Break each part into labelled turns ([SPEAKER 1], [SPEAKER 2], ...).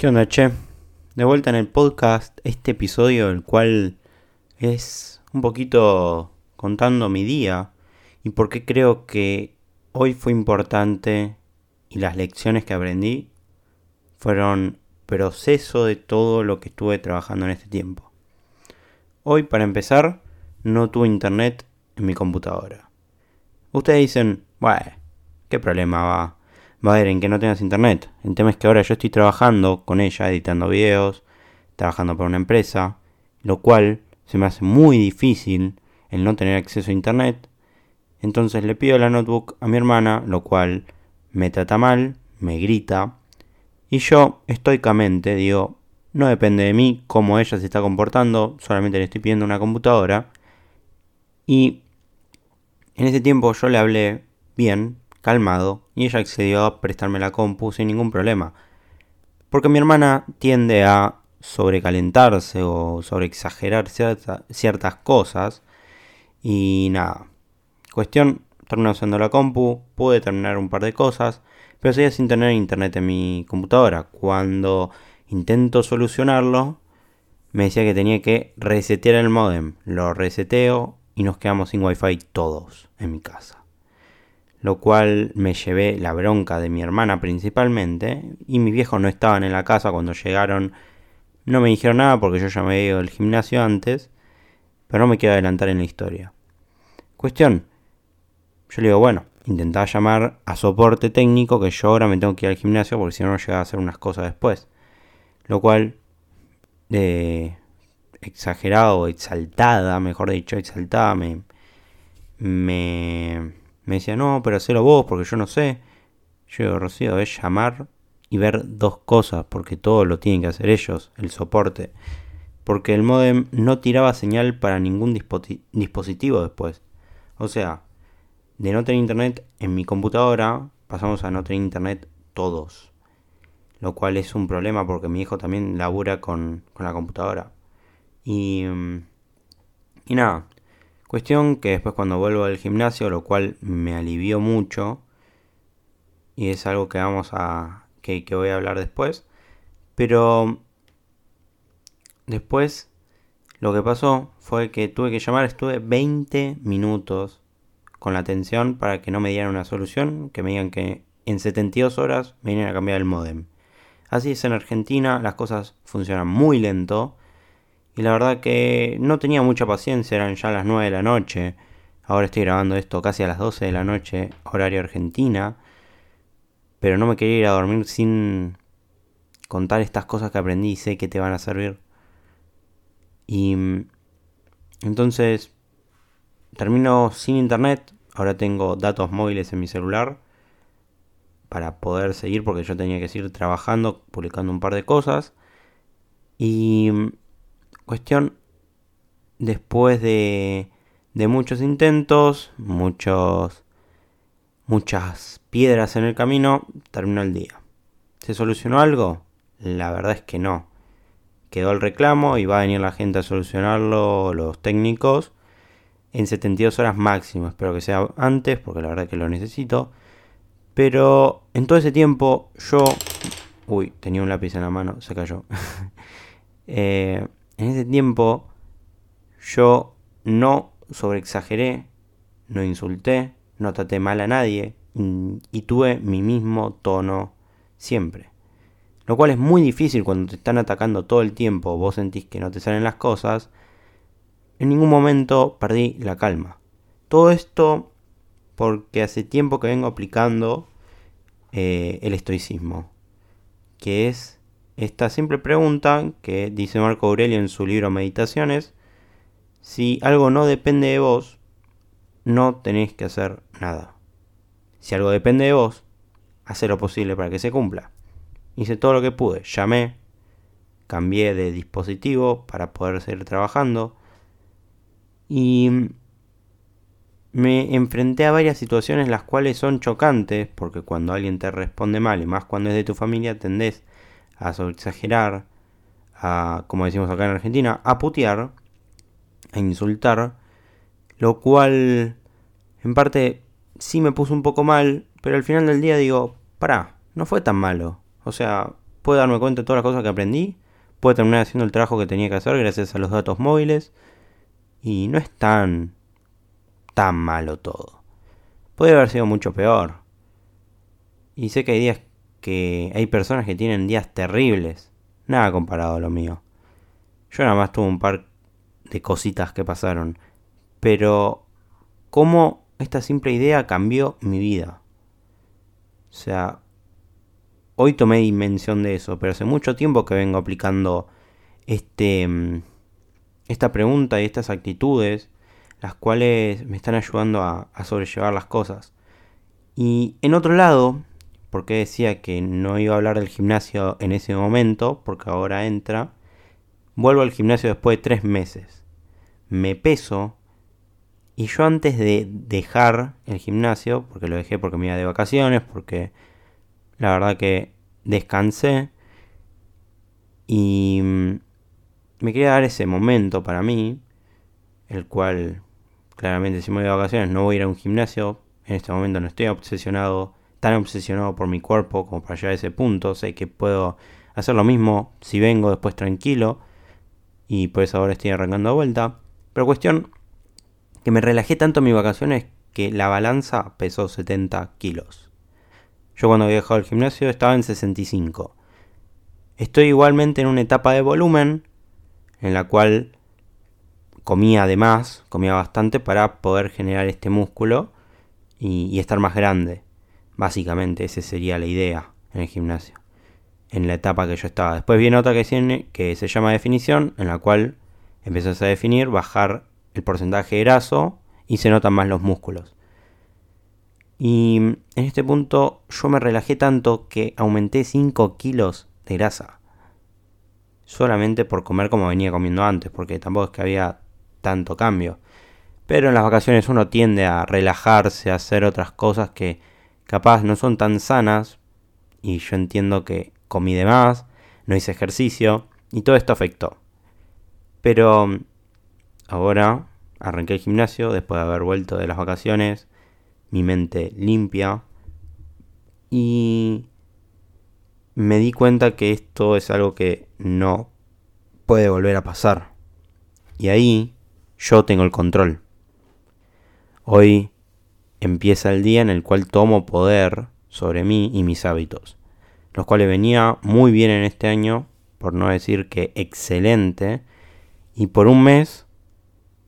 [SPEAKER 1] ¿Qué onda, che? De vuelta en el podcast, este episodio, el cual es un poquito contando mi día y por qué creo que hoy fue importante y las lecciones que aprendí fueron proceso de todo lo que estuve trabajando en este tiempo. Hoy, para empezar, no tuve internet en mi computadora. Ustedes dicen, bueno, ¿qué problema va? Va a haber en que no tengas internet. El tema es que ahora yo estoy trabajando con ella, editando videos, trabajando para una empresa, lo cual se me hace muy difícil el no tener acceso a internet. Entonces le pido la notebook a mi hermana, lo cual me trata mal, me grita. Y yo estoicamente digo, no depende de mí cómo ella se está comportando, solamente le estoy pidiendo una computadora. Y en ese tiempo yo le hablé bien, calmado, y ella accedió a prestarme la compu sin ningún problema. Porque mi hermana tiende a sobrecalentarse o sobreexagerar ciertas cosas. Y nada. Cuestión, terminé usando la compu, pude terminar un par de cosas, pero seguía sin tener internet en mi computadora. Cuando intento solucionarlo, me decía que tenía que resetear el modem. Lo reseteo y nos quedamos sin wifi todos en mi casa lo cual me llevé la bronca de mi hermana principalmente, y mis viejos no estaban en la casa cuando llegaron, no me dijeron nada porque yo ya me había ido del gimnasio antes, pero no me quiero adelantar en la historia. Cuestión, yo le digo, bueno, intentaba llamar a soporte técnico que yo ahora me tengo que ir al gimnasio porque si no no llegaba a hacer unas cosas después. Lo cual, de exagerado, exaltada, mejor dicho, exaltada, me, me me decía, no, pero hacelo vos porque yo no sé. Yo digo, Rocío, es llamar y ver dos cosas, porque todo lo tienen que hacer ellos, el soporte. Porque el modem no tiraba señal para ningún dispositivo después. O sea, de no tener internet en mi computadora, pasamos a no tener internet todos. Lo cual es un problema porque mi hijo también labura con, con la computadora. Y, mm, y nada, Cuestión que después cuando vuelvo al gimnasio, lo cual me alivió mucho, y es algo que vamos a. que, voy a hablar después. Pero después lo que pasó fue que tuve que llamar, estuve 20 minutos con la atención para que no me dieran una solución, que me digan que en 72 horas me vienen a cambiar el modem. Así es en Argentina, las cosas funcionan muy lento y la verdad que no tenía mucha paciencia, eran ya las 9 de la noche. Ahora estoy grabando esto casi a las 12 de la noche, horario argentina. Pero no me quería ir a dormir sin contar estas cosas que aprendí y sé que te van a servir. Y entonces termino sin internet. Ahora tengo datos móviles en mi celular para poder seguir porque yo tenía que seguir trabajando, publicando un par de cosas. Y Cuestión, después de, de muchos intentos, muchos, muchas piedras en el camino, terminó el día. ¿Se solucionó algo? La verdad es que no. Quedó el reclamo y va a venir la gente a solucionarlo, los técnicos, en 72 horas máximo. Espero que sea antes, porque la verdad es que lo necesito. Pero en todo ese tiempo yo... Uy, tenía un lápiz en la mano, se cayó. eh, en ese tiempo yo no sobreexageré, no insulté, no traté mal a nadie y, tuve mi mismo tono siempre. Lo cual es muy difícil cuando te están atacando todo el tiempo, vos sentís que no te salen las cosas. En ningún momento perdí la calma. Todo esto porque hace tiempo que vengo aplicando eh, el estoicismo, que es esta simple pregunta que dice Marco Aurelio en su libro Meditaciones, si algo no depende de vos, no tenéis que hacer nada. Si algo depende de vos, haz lo posible para que se cumpla. Hice todo lo que pude, llamé, cambié de dispositivo para poder seguir trabajando y me enfrenté a varias situaciones las cuales son chocantes porque cuando alguien te responde mal y más cuando es de tu familia tendés a exagerar, a, como decimos acá en Argentina, a putear, a insultar, lo cual en parte sí me puso un poco mal, pero al final del día digo, pará, no fue tan malo. O sea, puedo darme cuenta de todas las cosas que aprendí, puedo terminar haciendo el trabajo que tenía que hacer gracias a los datos móviles y no es tan tan malo todo. Puede haber sido mucho peor. Y sé que hay días que hay personas que tienen días terribles, nada comparado a lo mío. Yo nada más tuve un par de cositas que pasaron, pero cómo esta simple idea cambió mi vida. O sea, hoy tomé dimensión de eso, pero hace mucho tiempo que vengo aplicando este, mm, esta pregunta y estas actitudes, las cuales me están ayudando a, a sobrellevar las cosas. Y en otro lado, porque decía que no iba a hablar del gimnasio en ese momento, porque ahora entra, vuelvo al gimnasio después de tres meses. Me peso y yo antes de dejar el gimnasio, porque lo dejé porque me iba de vacaciones, porque la verdad que descansé y mm, me quería dar ese momento para mí, el cual claramente si me voy de vacaciones no voy a ir a un gimnasio, en este momento no estoy obsesionado, tan obsesionado por mi cuerpo como para llegar a ese punto, sé que puedo hacer lo mismo si vengo después tranquilo y pues ahora estoy arrancando a vuelta, pero cuestión que me relajé tanto en mis vacaciones que la balanza pesó 70 kilos. Yo cuando había dejado el gimnasio estaba en 65. Estoy igualmente en una etapa de volumen en la cual comía además, comía bastante para poder generar este músculo y, estar más grande. Básicamente esa sería la idea en el gimnasio. En la etapa que yo estaba. Después viene otra que, que se llama definición, en la cual empiezas a definir, bajar el porcentaje de graso y se notan más los músculos. Y en este punto yo me relajé tanto que aumenté 5 kilos de grasa. Solamente por comer como venía comiendo antes, porque tampoco es que había tanto cambio. Pero en las vacaciones uno tiende a relajarse, a hacer otras cosas que capaz no son tan sanas. Y yo entiendo que comí de más, no hice ejercicio y todo esto afectó. Pero ahora arranqué el gimnasio después de haber vuelto de las vacaciones, mi mente limpia y me di cuenta que esto es algo que no puede volver a pasar. Y ahí yo tengo el control. Hoy empieza el día en el cual tomo poder sobre mí y mis hábitos, los cuales venía muy bien en este año, por no decir que excelente, y por un mes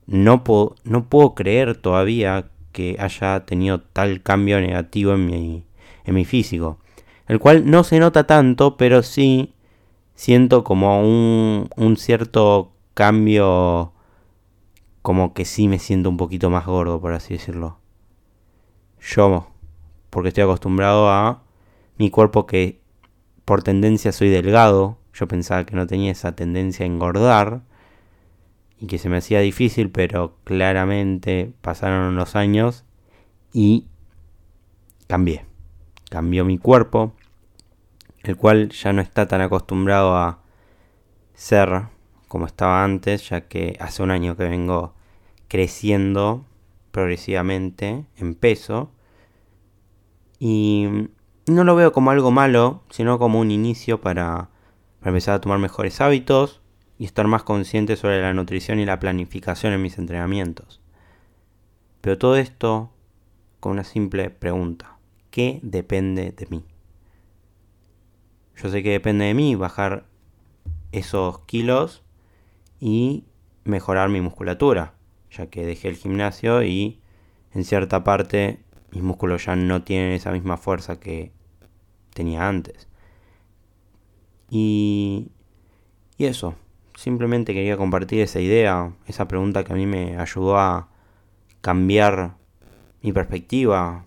[SPEAKER 1] no, puedo, creer todavía que haya tenido tal cambio negativo en mi, en mi físico, el cual no se nota tanto, pero sí siento como un, un cierto cambio como que sí me siento un poquito más gordo, por así decirlo. Yo, porque estoy acostumbrado a mi cuerpo que por tendencia soy delgado, yo pensaba que no tenía esa tendencia a engordar y que se me hacía difícil, pero claramente pasaron los años y cambié. Cambió mi cuerpo, el cual ya no está tan acostumbrado a ser como estaba antes, ya que hace un año que vengo creciendo progresivamente en peso. Y no lo veo como algo malo, sino como un inicio para, empezar a tomar mejores hábitos y estar más consciente sobre la nutrición y la planificación en mis entrenamientos. Pero todo esto con una simple pregunta. ¿Qué depende de mí? Yo sé que depende de mí bajar esos kilos y mejorar mi musculatura, ya que dejé el gimnasio y en cierta parte mis músculos ya no tienen esa misma fuerza que tenía antes. Y, y eso, simplemente quería compartir esa idea, esa pregunta que a mí me ayudó a cambiar mi perspectiva,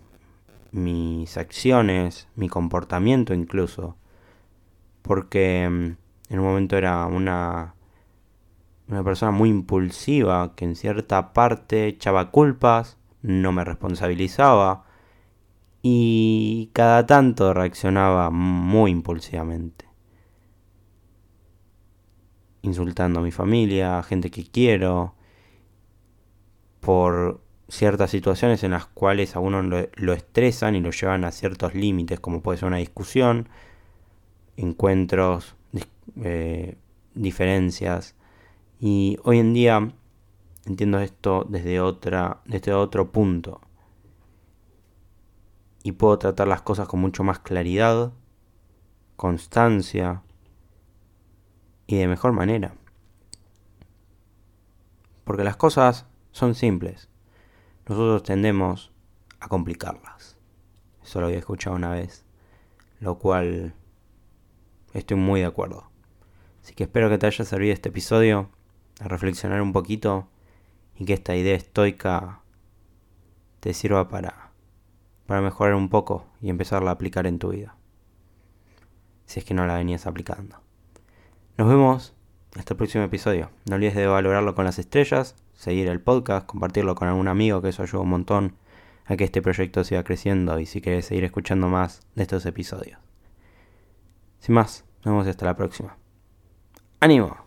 [SPEAKER 1] mis acciones, mi comportamiento incluso. Porque mm, en un momento era una una persona muy impulsiva que en cierta parte echaba culpas, no me responsabilizaba y cada tanto reaccionaba muy impulsivamente. Insultando a mi familia, a gente que quiero, por ciertas situaciones en las cuales a uno lo, estresan y lo llevan a ciertos límites, como puede ser una discusión, encuentros, eh, diferencias. Y hoy en día entiendo esto desde, otra, desde otro punto. Y puedo tratar las cosas con mucho más claridad, constancia y de mejor manera. Porque las cosas son simples. Nosotros tendemos a complicarlas. Eso lo había escuchado una vez. Lo cual estoy muy de acuerdo. Así que espero que te haya servido este episodio a reflexionar un poquito y que esta idea estoica te sirva para, para mejorar un poco y empezarla a aplicar en tu vida. Si es que no la venías aplicando. Nos vemos hasta el próximo episodio. No olvides de valorarlo con las estrellas, seguir el podcast, compartirlo con algún amigo, que eso ayuda un montón a que este proyecto siga creciendo y si quieres seguir escuchando más de estos episodios. Sin más, nos vemos hasta la próxima. ¡Ánimo!